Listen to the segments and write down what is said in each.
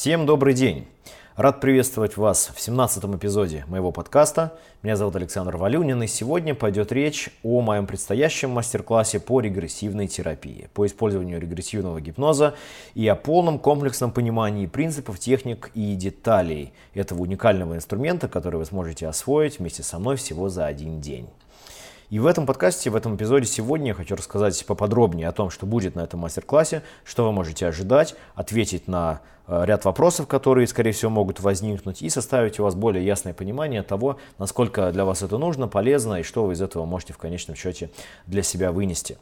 Всем добрый день! Рад приветствовать вас в 17 эпизоде моего подкаста. Меня зовут Александр Валюнин, и сегодня пойдет речь о моем предстоящем мастер-классе по регрессивной терапии, по использованию регрессивного гипноза и о полном комплексном понимании принципов, техник и деталей этого уникального инструмента, который вы сможете освоить вместе со мной всего за один день. И в этом подкасте, в этом эпизоде сегодня я хочу рассказать поподробнее о том, что будет на этом мастер-классе, что вы можете ожидать, ответить на ряд вопросов, которые, скорее всего, могут возникнуть, и составить у вас более ясное понимание того, насколько для вас это нужно, полезно, и что вы из этого можете в конечном счете для себя вынести.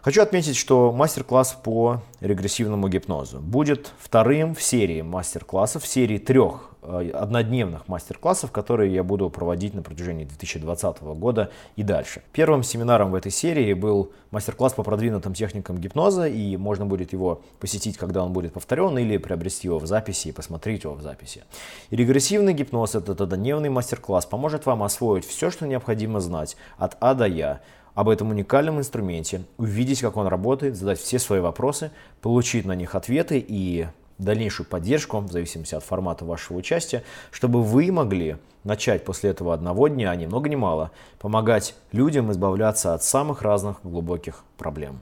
Хочу отметить, что мастер-класс по регрессивному гипнозу будет вторым в серии мастер-классов, в серии трех Э, однодневных мастер-классов, которые я буду проводить на протяжении 2020 года и дальше. Первым семинаром в этой серии был мастер-класс по продвинутым техникам гипноза, и можно будет его посетить, когда он будет повторен, или приобрести его в записи и посмотреть его в записи. И регрессивный гипноз, этот однодневный мастер-класс, поможет вам освоить все, что необходимо знать от А до Я, об этом уникальном инструменте, увидеть, как он работает, задать все свои вопросы, получить на них ответы и дальнейшую поддержку, в зависимости от формата вашего участия, чтобы вы могли начать после этого одного дня, а ни много ни мало, помогать людям избавляться от самых разных глубоких проблем.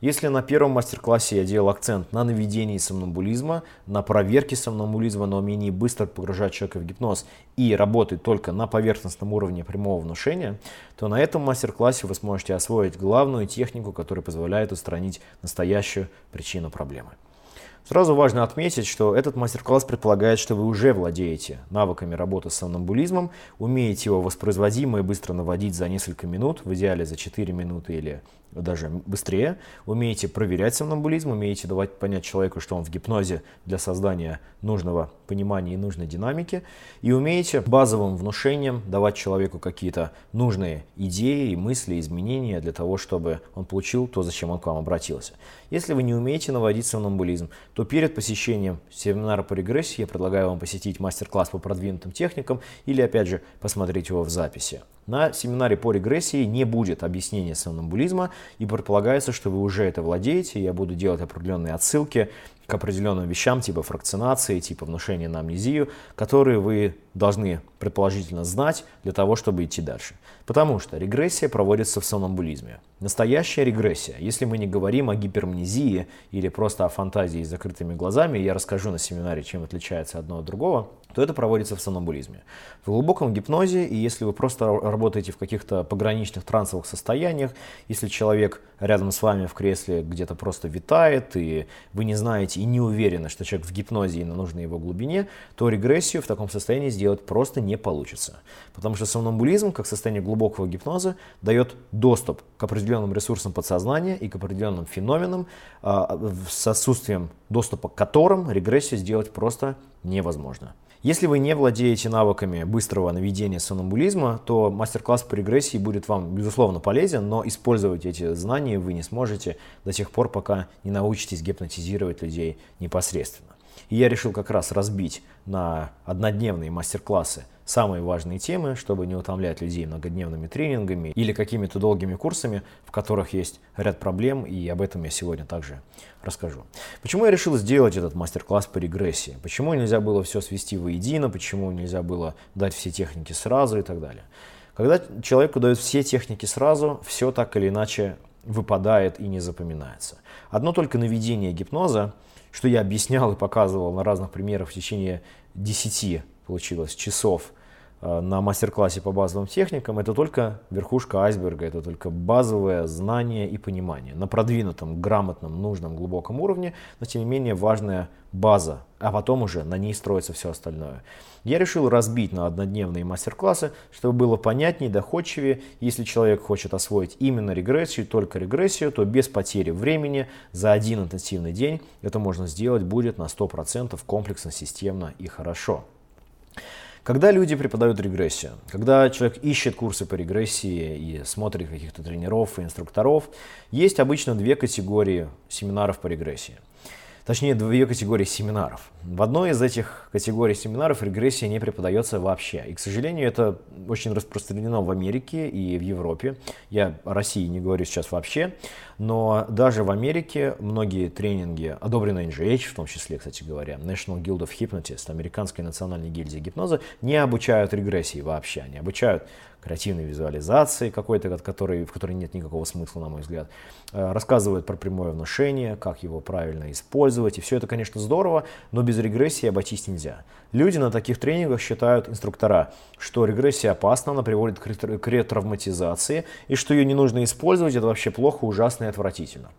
Если на первом мастер-классе я делал акцент на наведении сомнамбулизма, на проверке сомнамбулизма, на умении быстро погружать человека в гипноз и работать только на поверхностном уровне прямого внушения, то на этом мастер-классе вы сможете освоить главную технику, которая позволяет устранить настоящую причину проблемы. Сразу важно отметить, что этот мастер-класс предполагает, что вы уже владеете навыками работы с сомнамбулизмом, умеете его воспроизводимо и быстро наводить за несколько минут, в идеале за 4 минуты или даже быстрее, умеете проверять сомнамбулизм, умеете давать понять человеку, что он в гипнозе для создания нужного понимания и нужной динамики, и умеете базовым внушением давать человеку какие-то нужные идеи, мысли, изменения для того, чтобы он получил то, зачем он к вам обратился. Если вы не умеете наводить сомнамбулизм, то перед посещением семинара по регрессии я предлагаю вам посетить мастер-класс по продвинутым техникам или, опять же, посмотреть его в записи. На семинаре по регрессии не будет объяснения сомнамбулизма, и предполагается, что вы уже это владеете. Я буду делать определенные отсылки к определенным вещам, типа фракционации, типа внушения на амнезию, которые вы должны предположительно знать для того, чтобы идти дальше. Потому что регрессия проводится в сомнамбулизме. Настоящая регрессия, если мы не говорим о гипермнезии или просто о фантазии с закрытыми глазами, я расскажу на семинаре, чем отличается одно от другого, то это проводится в сомнамбулизме. В глубоком гипнозе, и если вы просто работаете в каких-то пограничных трансовых состояниях, если человек рядом с вами в кресле где-то просто витает, и вы не знаете и не уверены, что человек в гипнозе и на нужной его глубине, то регрессию в таком состоянии сделать просто не получится. Потому что сомнамбулизм, как состояние глубокого гипноза, дает доступ к определенным ресурсам подсознания и к определенным феноменам, а, с отсутствием доступа к которым регрессию сделать просто невозможно. Если вы не владеете навыками быстрого наведения сомнамбулизма, то мастер-класс по регрессии будет вам, безусловно, полезен, но использовать эти знания вы не сможете до тех пор, пока не научитесь гипнотизировать людей непосредственно. И я решил как раз разбить на однодневные мастер-классы самые важные темы, чтобы не утомлять людей многодневными тренингами или какими-то долгими курсами, в которых есть ряд проблем, и об этом я сегодня также расскажу. Почему я решил сделать этот мастер-класс по регрессии? Почему нельзя было все свести воедино? Почему нельзя было дать все техники сразу и так далее? Когда человеку дают все техники сразу, все так или иначе выпадает и не запоминается. Одно только наведение гипноза, что я объяснял и показывал на разных примерах в течение 10 получилось часов на мастер-классе по базовым техникам, это только верхушка айсберга, это только базовое знание и понимание. На продвинутом, грамотном, нужном, глубоком уровне, но тем не менее важная база, а потом уже на ней строится все остальное. Я решил разбить на однодневные мастер-классы, чтобы было понятнее, доходчивее. Если человек хочет освоить именно регрессию, только регрессию, то без потери времени за один интенсивный день это можно сделать будет на 100% комплексно, системно и хорошо. Когда люди преподают регрессию, когда человек ищет курсы по регрессии и смотрит каких-то тренеров и инструкторов, есть обычно две категории семинаров по регрессии. Точнее две категории семинаров. В одной из этих категорий семинаров регрессия не преподается вообще. И, к сожалению, это очень распространено в Америке и в Европе. Я о России не говорю сейчас вообще, но даже в Америке многие тренинги, одобренные NGH, в том числе, кстати говоря, National Guild of Hypnotists, Американской национальной гильдии гипноза, не обучают регрессии вообще. Они обучают креативной визуализации какой-то, от которой, в которой нет никакого смысла, на мой взгляд. Э, рассказывают про прямое внушение, как его правильно использовать. И все это, конечно, здорово, но без регрессии обойтись нельзя. Люди на таких тренингах считают, инструктора, что регрессия опасна, она приводит к ретравматизации, и что ее не нужно использовать, это вообще плохо, ужасно и отвратительно.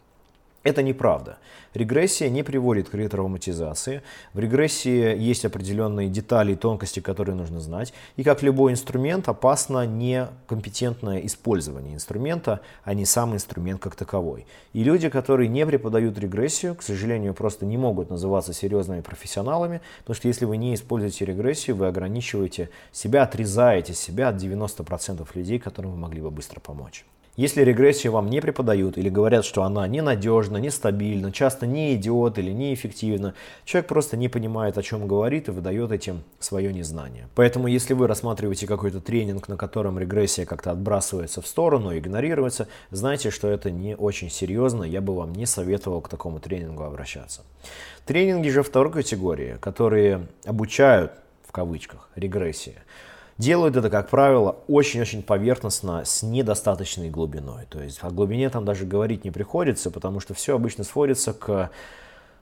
Это неправда. Регрессия не приводит к ретравматизации. В регрессии есть определенные детали и тонкости, которые нужно знать. И как любой инструмент, опасно некомпетентное использование инструмента, а не сам инструмент как таковой. И люди, которые не преподают регрессию, к сожалению, просто не могут называться серьезными профессионалами, потому что если вы не используете регрессию, вы ограничиваете себя, отрезаете себя от 90% людей, которым вы могли бы быстро помочь. Если регрессию вам не преподают или говорят, что она ненадежна, нестабильна, часто не идет или неэффективна, человек просто не понимает, о чем говорит и выдает этим свое незнание. Поэтому если вы рассматриваете какой-то тренинг, на котором регрессия как-то отбрасывается в сторону, игнорируется, знайте, что это не очень серьезно, я бы вам не советовал к такому тренингу обращаться. Тренинги же второй категории, которые обучают, в кавычках, регрессии, Делают это, как правило, очень-очень поверхностно, с недостаточной глубиной. То есть о глубине там даже говорить не приходится, потому что все обычно сводится к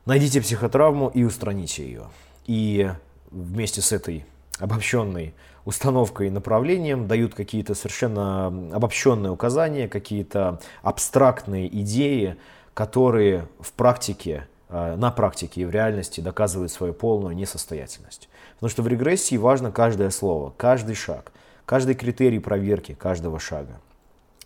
найдите психотравму и устраните ее. И вместе с этой обобщенной установкой и направлением дают какие-то совершенно обобщенные указания, какие-то абстрактные идеи, которые в практике, э, на практике и в реальности доказывают свою полную несостоятельность. Потому что в регрессии важно каждое слово, каждый шаг, каждый критерий проверки каждого шага.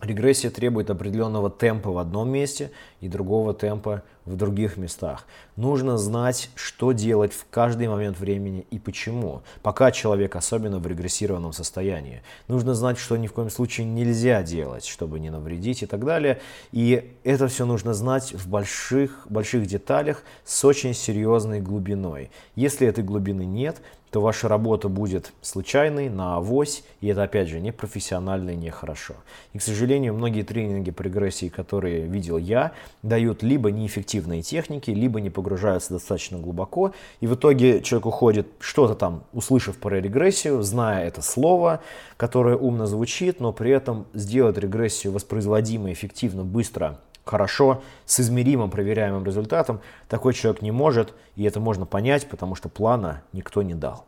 Регрессия требует определенного темпа в одном месте и другого темпа в других местах. Нужно знать, что делать в каждый момент времени и почему, пока человек особенно в регрессированном состоянии. Нужно знать, что ни в коем случае нельзя делать, чтобы не навредить и так далее. И это все нужно знать в больших, больших деталях с очень серьезной глубиной. Если этой глубины нет, то ваша работа будет случайной, на авось, и это, опять же, не профессионально и нехорошо. И, к сожалению, многие тренинги по регрессии, которые видел я, дают либо неэффективные техники, либо не погружаются достаточно глубоко, и в итоге человек уходит, что-то там, услышав про регрессию, зная это слово, которое умно звучит, но при этом сделать регрессию воспроизводимо, эффективно, быстро – хорошо, с измеримым проверяемым результатом, такой человек не может, и это можно понять, потому что плана никто не дал.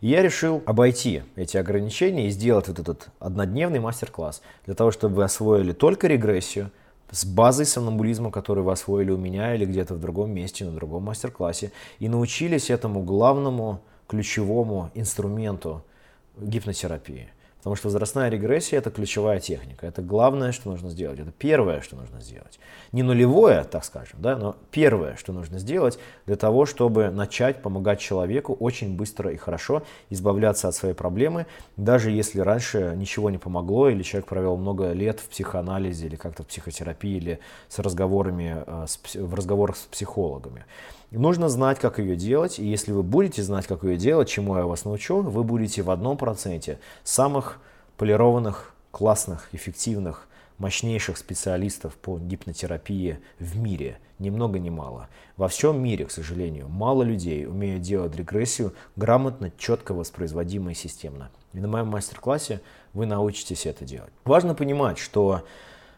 И я решил обойти эти ограничения и сделать вот этот однодневный мастер-класс для того, чтобы вы освоили только регрессию с базой сомнамбулизма, который вы освоили у меня или где-то в другом месте, на другом мастер-классе, и научились этому главному ключевому инструменту гипнотерапии – Потому что возрастная регрессия – это ключевая техника. Это главное, что нужно сделать. Это первое, что нужно сделать. Не нулевое, так скажем, да, но первое, что нужно сделать для того, чтобы начать помогать человеку очень быстро и хорошо избавляться от своей проблемы, даже если раньше ничего не помогло, или человек провел много лет в психоанализе, или как-то в психотерапии, или с разговорами, э, в разговорах с психологами. Нужно знать, как ее делать, и если вы будете знать, как ее делать, чему я вас научу, вы будете в одном проценте самых полированных, классных, эффективных, мощнейших специалистов по гипнотерапии в мире. Ни много ни мало. Во всем мире, к сожалению, мало людей умеют делать регрессию грамотно, четко воспроизводимо и системно. И на моем мастер-классе вы научитесь это делать. Важно понимать, что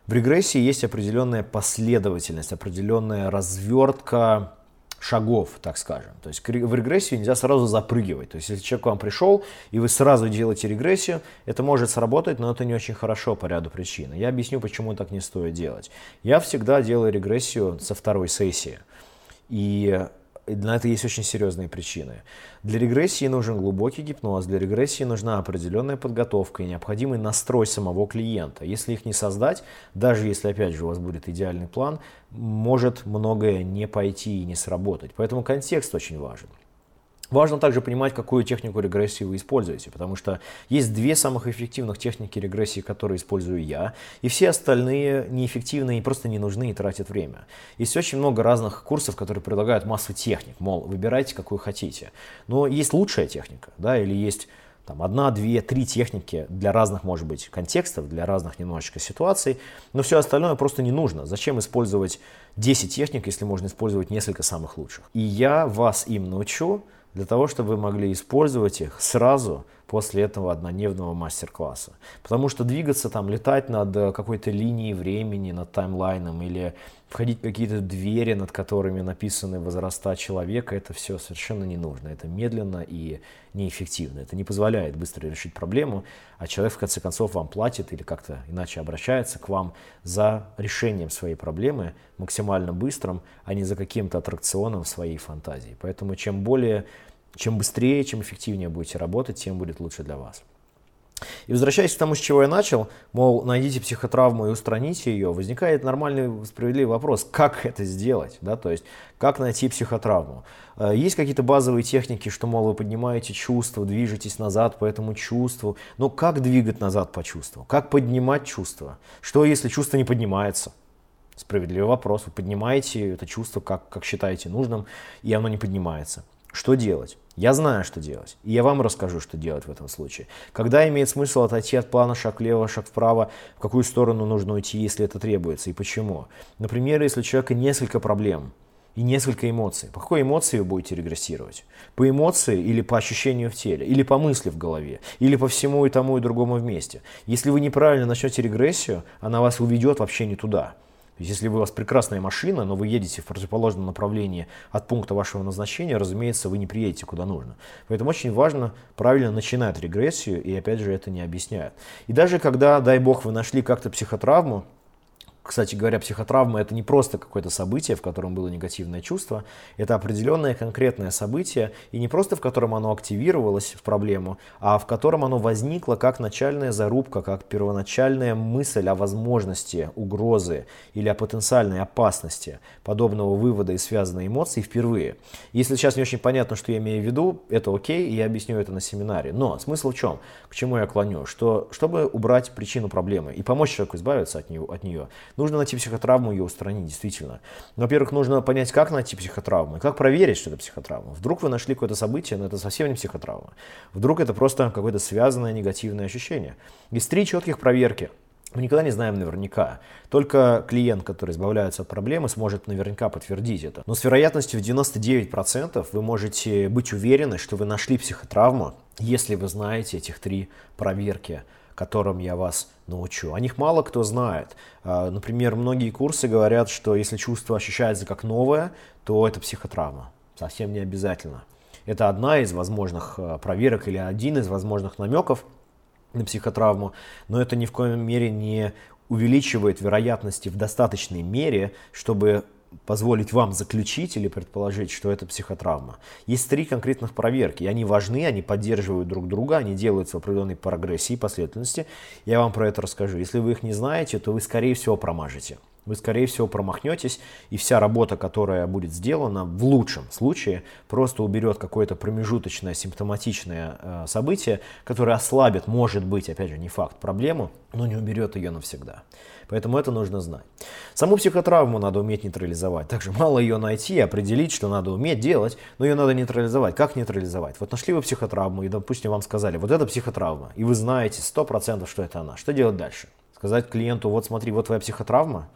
в регрессии есть определенная последовательность, определенная развертка шагов, так скажем. То есть в регрессию нельзя сразу запрыгивать. То есть если человек к вам пришел, и вы сразу делаете регрессию, это может сработать, но это не очень хорошо по ряду причин. Я объясню, почему так не стоит делать. Я всегда делаю регрессию со второй сессии. И на это есть очень серьезные причины. Для регрессии нужен глубокий гипноз, для регрессии нужна определенная подготовка и необходимый настрой самого клиента. Если их не создать, даже если, опять же, у вас будет идеальный план, может многое не пойти и не сработать. Поэтому контекст очень важен. Важно также понимать, какую технику регрессии вы используете, потому что есть две самых эффективных техники регрессии, которые использую я, и все остальные неэффективные и просто не нужны и тратят время. Есть очень много разных курсов, которые предлагают массу техник, мол, выбирайте, какую хотите. Но есть лучшая техника, да, или есть там одна, две, три техники для разных, может быть, контекстов, для разных немножечко ситуаций, но все остальное просто не нужно. Зачем использовать 10 техник, если можно использовать несколько самых лучших? И я вас им научу, для того, чтобы вы могли использовать их сразу после этого однодневного мастер-класса. Потому что двигаться там, летать над э, какой-то линией времени, над таймлайном или входить в какие-то двери, над которыми написаны возраста человека, это все совершенно не нужно. Это медленно и неэффективно. Это не позволяет быстро решить проблему, а человек в конце концов вам платит или как-то иначе обращается к вам за решением своей проблемы максимально быстрым, а не за каким-то аттракционом своей фантазии. Поэтому чем более чем быстрее, чем эффективнее будете работать, тем будет лучше для вас. И возвращаясь к тому, с чего я начал, мол, найдите психотравму и устраните ее, возникает нормальный справедливый вопрос, как это сделать, да, то есть как найти психотравму. Э, есть какие-то базовые техники, что, мол, вы поднимаете чувство, движетесь назад по этому чувству, но как двигать назад по чувству, как поднимать чувство, что если чувство не поднимается, Справедливый вопрос. Вы поднимаете это чувство, как, как считаете нужным, и оно не поднимается. Что делать? Я знаю, что делать. И я вам расскажу, что делать в этом случае. Когда имеет смысл отойти от плана шаг влево, шаг вправо, в какую сторону нужно уйти, если это требуется, и почему. Например, если у человека несколько проблем и несколько эмоций. По какой эмоции вы будете регрессировать? По эмоции или по ощущению в теле? Или по мысли в голове? Или по всему и тому и другому вместе? Если вы неправильно начнете регрессию, она вас уведет вообще не туда. Если у вас прекрасная машина, но вы едете в противоположном направлении от пункта вашего назначения, разумеется, вы не приедете куда нужно. Поэтому очень важно правильно начинать регрессию, и опять же это не объясняют. И даже когда, дай бог, вы нашли как-то психотравму, кстати говоря, психотравма это не просто какое-то событие, в котором было негативное чувство, это определенное конкретное событие, и не просто в котором оно активировалось в проблему, а в котором оно возникло как начальная зарубка, как первоначальная мысль о возможности угрозы или о потенциальной опасности подобного вывода и связанной эмоции впервые. Если сейчас не очень понятно, что я имею в виду, это окей, и я объясню это на семинаре. Но смысл в чем? К чему я клоню? Что чтобы убрать причину проблемы и помочь человеку избавиться от нее, от нее Нужно найти психотравму и ее устранить, действительно. Во-первых, нужно понять, как найти психотравму, и как проверить, что это психотравма. Вдруг вы нашли какое-то событие, но это совсем не психотравма. Вдруг это просто какое-то связанное негативное ощущение. Есть три четких проверки. Мы никогда не знаем наверняка. Только клиент, который избавляется от проблемы, сможет наверняка подтвердить это. Но с вероятностью в 99% вы можете быть уверены, что вы нашли психотравму, если вы знаете этих три проверки которым я вас научу. О них мало кто знает. А, например, многие курсы говорят, что если чувство ощущается как новое, то это психотравма. Совсем не обязательно. Это одна из возможных а, проверок или один из возможных намеков на психотравму, но это ни в коем мере не увеличивает вероятности в достаточной мере, чтобы позволить вам заключить или предположить, что это психотравма. Есть три конкретных проверки, и они важны, они поддерживают друг друга, они делаются в определенной прогрессии, последовательности. Я вам про это расскажу. Если вы их не знаете, то вы, скорее всего, промажете вы, скорее всего, промахнетесь, и вся работа, которая будет сделана, в лучшем случае, просто уберет какое-то промежуточное симптоматичное э, событие, которое ослабит, может быть, опять же, не факт, проблему, но не уберет ее навсегда. Поэтому это нужно знать. Саму психотравму надо уметь нейтрализовать. Также мало ее найти, определить, что надо уметь делать, но ее надо нейтрализовать. Как нейтрализовать? Вот нашли вы психотравму, и, допустим, вам сказали, вот это психотравма, и вы знаете 100%, что это она. Что делать дальше? Сказать клиенту, вот смотри, вот твоя психотравма,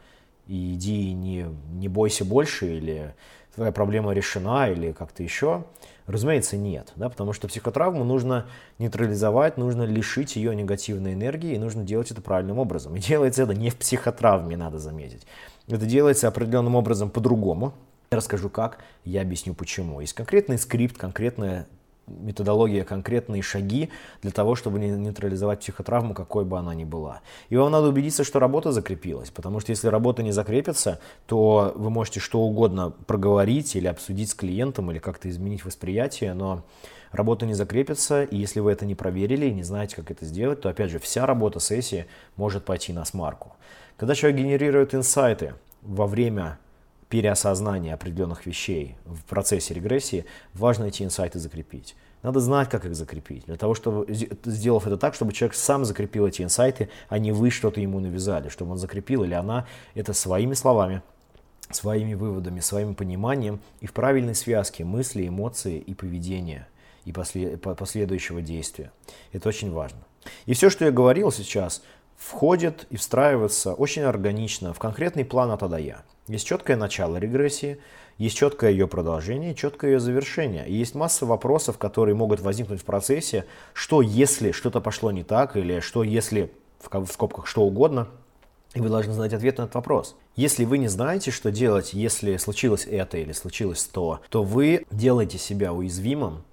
и иди не, не бойся больше, или твоя проблема решена, или как-то еще. Разумеется, нет, да, потому что психотравму нужно нейтрализовать, нужно лишить ее негативной энергии, и нужно делать это правильным образом. И делается это не в психотравме, надо заметить. Это делается определенным образом по-другому. Я расскажу как, я объясню почему. Есть конкретный скрипт, конкретная методология, конкретные шаги для того, чтобы нейтрализовать психотравму, какой бы она ни была. И вам надо убедиться, что работа закрепилась, потому что если работа не закрепится, то вы можете что угодно проговорить или обсудить с клиентом, или как-то изменить восприятие, но работа не закрепится, и если вы это не проверили и не знаете, как это сделать, то, опять же, вся работа сессии может пойти на смарку. Когда человек генерирует инсайты во время переосознания определенных вещей в процессе регрессии, важно эти инсайты закрепить. Надо знать, как их закрепить. Для того, чтобы, сделав это так, чтобы человек сам закрепил эти инсайты, а не вы что-то ему навязали, чтобы он закрепил или она это своими словами, своими выводами, своим пониманием и в правильной связке мысли, эмоции и поведения и после, последующего действия. Это очень важно. И все, что я говорил сейчас, входит и встраивается очень органично в конкретный план от А до Я. Есть четкое начало регрессии, есть четкое ее продолжение, четкое ее завершение. И есть масса вопросов, которые могут возникнуть в процессе, что если что-то пошло не так, или что если, в скобках, что угодно, и вы должны знать ответ на этот вопрос. Если вы не знаете, что делать, если случилось это или случилось то, то вы делаете себя уязвимым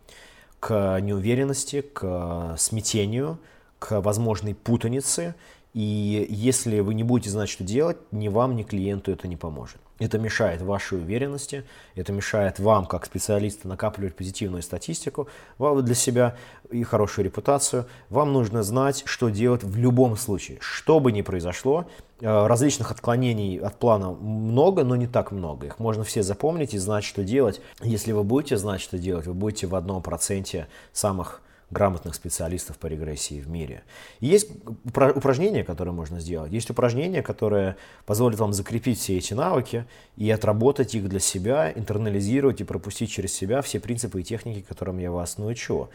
к неуверенности, к смятению, к возможной путанице. И если вы не будете знать, что делать, ни вам, ни клиенту это не поможет. Это мешает вашей уверенности, это мешает вам, как специалисту, накапливать позитивную статистику для себя и хорошую репутацию. Вам нужно знать, что делать в любом случае. Что бы ни произошло, э, различных отклонений от плана много, но не так много. Их можно все запомнить и знать, что делать. Если вы будете знать, что делать, вы будете в одном проценте самых грамотных специалистов по регрессии в мире. есть упражнения, которые можно сделать. Есть упражнения, которые позволят вам закрепить все эти навыки и отработать их для себя, интернализировать и пропустить через себя все принципы и техники, которым я вас научу.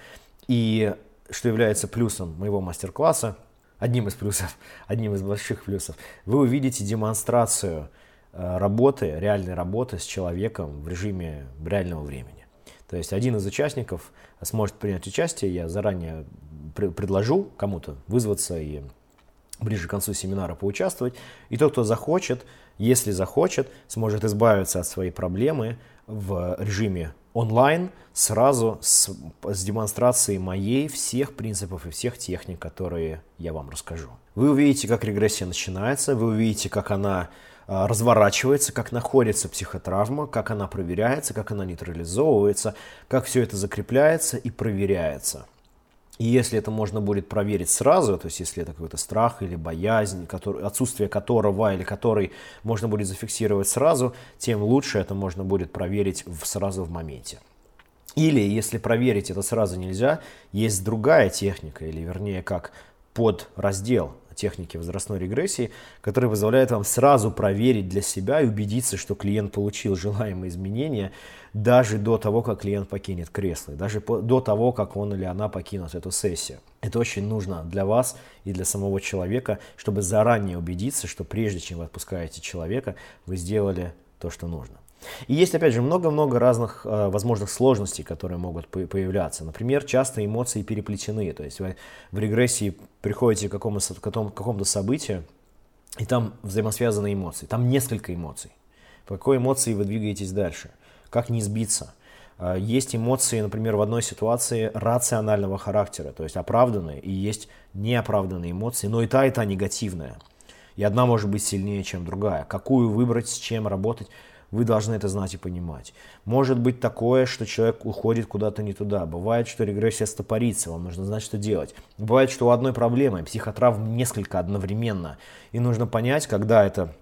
И что является плюсом моего мастер-класса, одним из плюсов, одним из больших плюсов, вы увидите демонстрацию э, работы, реальной работы с человеком в режиме реального времени. То есть один из участников сможет принять участие, я заранее предложу кому-то вызваться и ближе к концу семинара поучаствовать. И тот, кто захочет, если захочет, сможет избавиться от своей проблемы в режиме онлайн сразу с, с демонстрацией моей всех принципов и всех техник, которые я вам расскажу. Вы увидите, как регрессия начинается, вы увидите, как она разворачивается, как находится психотравма, как она проверяется, как она нейтрализовывается, как все это закрепляется и проверяется. И если это можно будет проверить сразу, то есть если это какой-то страх или боязнь, который, отсутствие которого или который можно будет зафиксировать сразу, тем лучше это можно будет проверить в, сразу в моменте. Или если проверить это сразу нельзя, есть другая техника, или вернее как подраздел техники возрастной регрессии, который позволяет вам сразу проверить для себя и убедиться, что клиент получил желаемые изменения даже до того, как клиент покинет кресло, даже до того, как он или она покинут эту сессию. Это очень нужно для вас и для самого человека, чтобы заранее убедиться, что прежде чем вы отпускаете человека, вы сделали то, что нужно. И есть, опять же, много-много разных э, возможных сложностей, которые могут по появляться. Например, часто эмоции переплетены. То есть вы в регрессии приходите к какому-то какому событию, и там взаимосвязаны эмоции. Там несколько эмоций. По какой эмоции вы двигаетесь дальше? Как не сбиться? Э, есть эмоции, например, в одной ситуации рационального характера, то есть оправданные, и есть неоправданные эмоции, но и та, и та негативная. И одна может быть сильнее, чем другая. Какую выбрать, с чем работать – вы должны это знать и понимать. Может быть такое, что человек уходит куда-то не туда. Бывает, что регрессия стопорится, вам нужно знать, что делать. Бывает, что у одной проблемы психотравм несколько одновременно. И нужно понять, когда это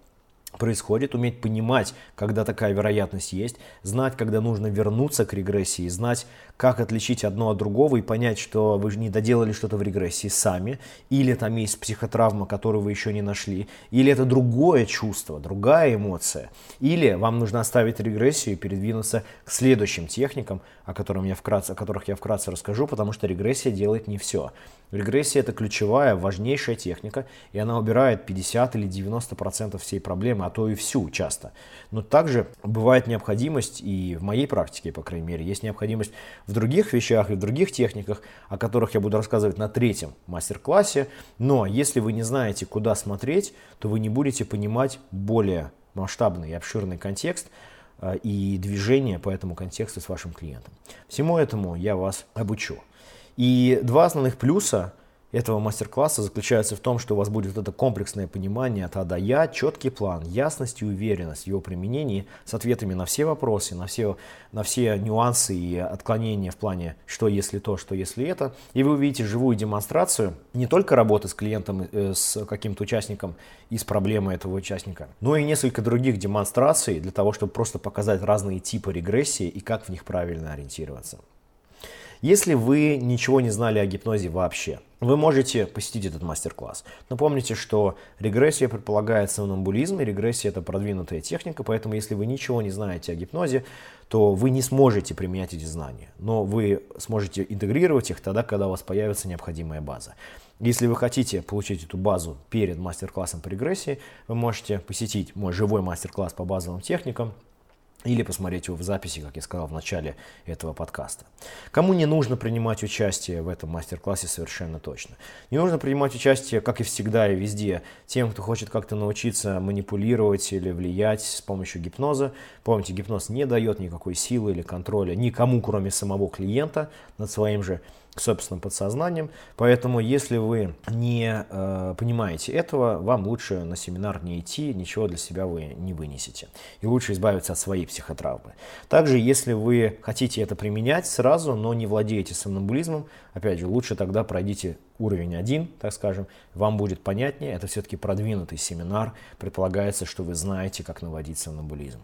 происходит, уметь понимать, когда такая вероятность есть, знать, когда нужно вернуться к регрессии, знать, как отличить одно от другого и понять, что вы же не доделали что-то в регрессии сами, или там есть психотравма, которую вы еще не нашли, или это другое чувство, другая эмоция, или вам нужно оставить регрессию и передвинуться к следующим техникам, о, я вкратце, о которых я вкратце расскажу, потому что регрессия делает не все. Регрессия это ключевая, важнейшая техника, и она убирает 50 или 90% всей проблемы, а то и всю часто. Но также бывает необходимость, и в моей практике, по крайней мере, есть необходимость в других вещах и в других техниках, о которых я буду рассказывать на третьем мастер-классе. Но если вы не знаете, куда смотреть, то вы не будете понимать более масштабный и обширный контекст э, и движение по этому контексту с вашим клиентом. Всему этому я вас обучу. И два основных плюса этого мастер-класса заключается в том, что у вас будет вот это комплексное понимание от А до Я, четкий план, ясность и уверенность в его применении с ответами на все вопросы, на все, на все нюансы и отклонения в плане что если то, что если это. И вы увидите живую демонстрацию не только работы с клиентом, э, с каким-то участником и с проблемой этого участника, но и несколько других демонстраций для того, чтобы просто показать разные типы регрессии и как в них правильно ориентироваться. Если вы ничего не знали о гипнозе вообще, вы можете посетить этот мастер-класс. Но помните, что регрессия предполагает сомнамбулизм, и регрессия это продвинутая техника, поэтому если вы ничего не знаете о гипнозе, то вы не сможете применять эти знания. Но вы сможете интегрировать их тогда, когда у вас появится необходимая база. Если вы хотите получить эту базу перед мастер-классом по регрессии, вы можете посетить мой живой мастер-класс по базовым техникам, или посмотреть его в записи, как я сказал в начале этого подкаста. Кому не нужно принимать участие в этом мастер-классе совершенно точно. Не нужно принимать участие, как и всегда и везде, тем, кто хочет как-то научиться манипулировать или влиять с помощью гипноза. Помните, гипноз не дает никакой силы или контроля никому, кроме самого клиента над своим же собственным подсознанием. Поэтому, если вы не э, понимаете этого, вам лучше на семинар не идти, ничего для себя вы не вынесете. И лучше избавиться от своей психотравмы. Также, если вы хотите это применять сразу, но не владеете сомнамбулизмом, опять же, лучше тогда пройдите уровень 1, так скажем, вам будет понятнее. Это все-таки продвинутый семинар. Предполагается, что вы знаете, как наводить сомнамбулизм.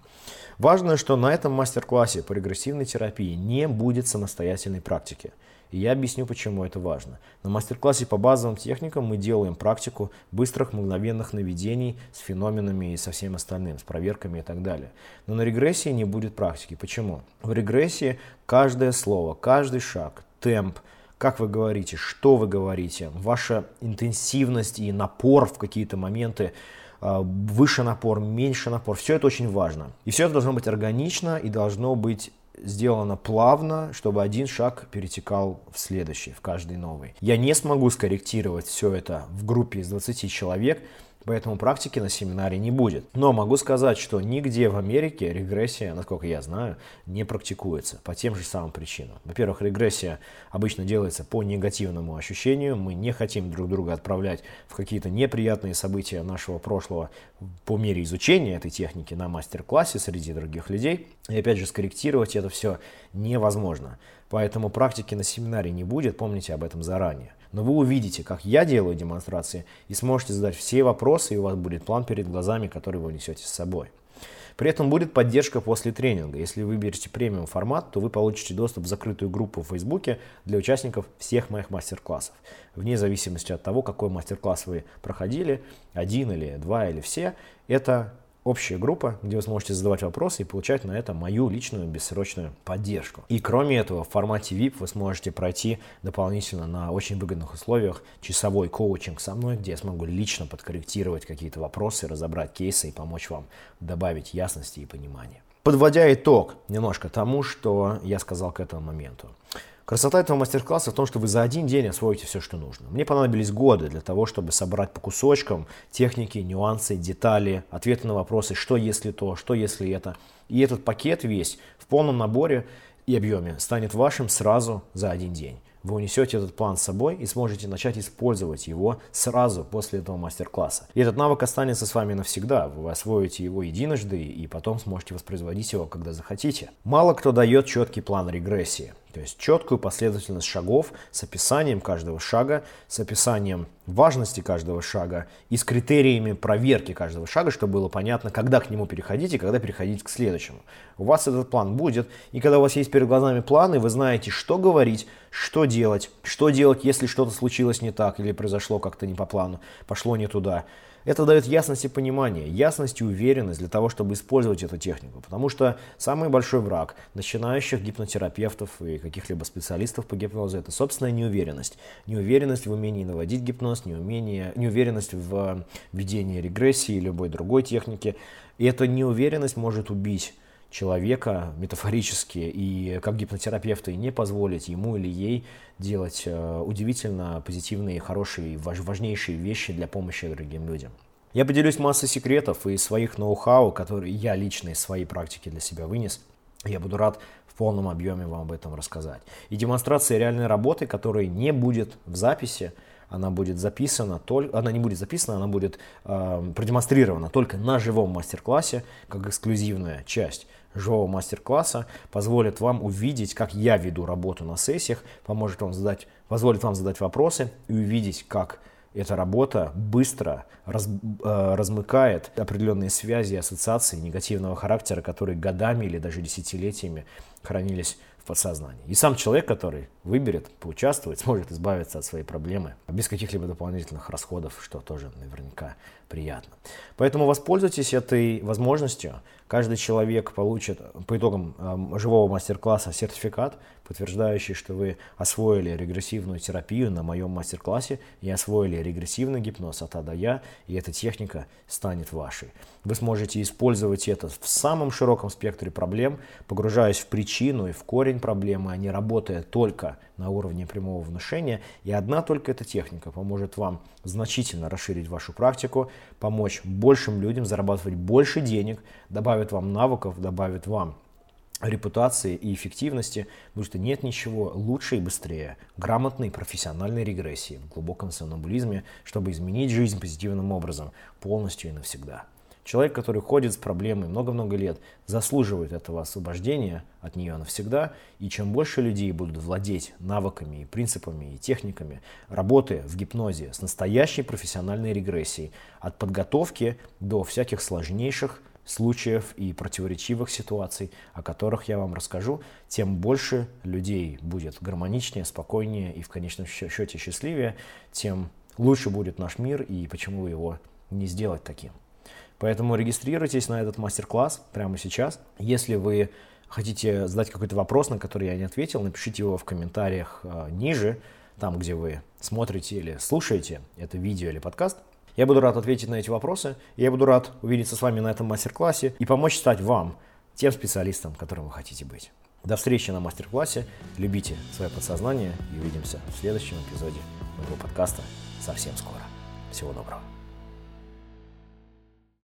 Важно, что на этом мастер-классе по регрессивной терапии не будет самостоятельной практики. И я объясню, почему это важно. На мастер-классе по базовым техникам мы делаем практику быстрых мгновенных наведений с феноменами и со всем остальным, с проверками и так далее. Но на регрессии не будет практики. Почему? В регрессии каждое слово, каждый шаг, темп, как вы говорите, что вы говорите, ваша интенсивность и напор в какие-то моменты, а, выше напор, меньше напор, все это очень важно. И все это должно быть органично и должно быть сделано плавно, чтобы один шаг перетекал в следующий, в каждый новый. Я не смогу скорректировать все это в группе из 20 человек, Поэтому практики на семинаре не будет. Но могу сказать, что нигде в Америке регрессия, насколько я знаю, не практикуется по тем же самым причинам. Во-первых, регрессия обычно делается по негативному ощущению. Мы не хотим друг друга отправлять в какие-то неприятные события нашего прошлого по мере изучения этой техники на мастер-классе среди других людей. И опять же, скорректировать это все невозможно. Поэтому практики на семинаре не будет, помните об этом заранее. Но вы увидите, как я делаю демонстрации, и сможете задать все вопросы, и у вас будет план перед глазами, который вы несете с собой. При этом будет поддержка после тренинга. Если вы выберете премиум формат, то вы получите доступ в закрытую группу в Фейсбуке для участников всех моих мастер-классов. Вне зависимости от того, какой мастер-класс вы проходили, один или два или все, это общая группа, где вы сможете задавать вопросы и получать на это мою личную бессрочную поддержку. И кроме этого, в формате VIP вы сможете пройти дополнительно на очень выгодных условиях часовой коучинг со мной, где я смогу лично подкорректировать какие-то вопросы, разобрать кейсы и помочь вам добавить ясности и понимания. Подводя итог немножко тому, что я сказал к этому моменту. Красота этого мастер-класса в том, что вы за один день освоите все, что нужно. Мне понадобились годы для того, чтобы собрать по кусочкам техники, нюансы, детали, ответы на вопросы, что если то, что если это. И этот пакет весь в полном наборе и объеме станет вашим сразу за один день вы унесете этот план с собой и сможете начать использовать его сразу после этого мастер-класса. И этот навык останется с вами навсегда. Вы освоите его единожды и потом сможете воспроизводить его, когда захотите. Мало кто дает четкий план регрессии. То есть четкую последовательность шагов с описанием каждого шага, с описанием важности каждого шага и с критериями проверки каждого шага, чтобы было понятно, когда к нему переходить и когда переходить к следующему. У вас этот план будет, и когда у вас есть перед глазами планы, вы знаете, что говорить, что делать, что делать, если что-то случилось не так или произошло как-то не по плану, пошло не туда. Это дает ясность и понимание, ясность и уверенность для того, чтобы использовать эту технику. Потому что самый большой враг начинающих гипнотерапевтов и каких-либо специалистов по гипнозу – это собственная неуверенность. Неуверенность в умении наводить гипноз, неумение, неуверенность в ведении регрессии и любой другой техники. И эта неуверенность может убить человека метафорически и как гипнотерапевты не позволить ему или ей делать э, удивительно позитивные, хорошие, важнейшие вещи для помощи другим людям. Я поделюсь массой секретов и своих ноу-хау, которые я лично из своей практики для себя вынес. Я буду рад в полном объеме вам об этом рассказать. И демонстрация реальной работы, которой не будет в записи, она будет записана, только, она не будет записана, она будет э, продемонстрирована только на живом мастер-классе, как эксклюзивная часть живого мастер-класса, позволит вам увидеть, как я веду работу на сессиях, поможет вам задать, позволит вам задать вопросы и увидеть, как эта работа быстро раз, э, размыкает определенные связи, ассоциации негативного характера, которые годами или даже десятилетиями хранились в подсознании. И сам человек, который выберет поучаствовать, сможет избавиться от своей проблемы без каких-либо дополнительных расходов, что тоже наверняка приятно. Поэтому воспользуйтесь этой возможностью. Каждый человек получит по итогам э, живого мастер-класса сертификат, подтверждающий, что вы освоили регрессивную терапию на моем мастер-классе и освоили регрессивный гипноз от А до Я, и эта техника станет вашей. Вы сможете использовать это в самом широком спектре проблем, погружаясь в причину и в корень проблемы, а не работая только на уровне прямого внушения. И одна только эта техника поможет вам значительно расширить вашу практику, помочь большим людям зарабатывать больше денег, добавит вам навыков, добавит вам репутации и эффективности, потому что нет ничего лучше и быстрее грамотной профессиональной регрессии в глубоком сомнамбулизме, чтобы изменить жизнь позитивным образом полностью и навсегда. Человек, который ходит с проблемой много-много лет, заслуживает этого освобождения от нее навсегда. И чем больше людей будут владеть навыками, и принципами и техниками работы в гипнозе с настоящей профессиональной регрессией, от подготовки до всяких сложнейших случаев и противоречивых ситуаций, о которых я вам расскажу, тем больше людей будет гармоничнее, спокойнее и в конечном счете счастливее, тем лучше будет наш мир и почему его не сделать таким. Поэтому регистрируйтесь на этот мастер-класс прямо сейчас. Если вы хотите задать какой-то вопрос, на который я не ответил, напишите его в комментариях э, ниже, там, где вы смотрите или слушаете это видео или подкаст. Я буду рад ответить на эти вопросы. Я буду рад увидеться с вами на этом мастер-классе и помочь стать вам тем специалистом, которым вы хотите быть. До встречи на мастер-классе. Любите свое подсознание и увидимся в следующем эпизоде моего подкаста совсем скоро. Всего доброго.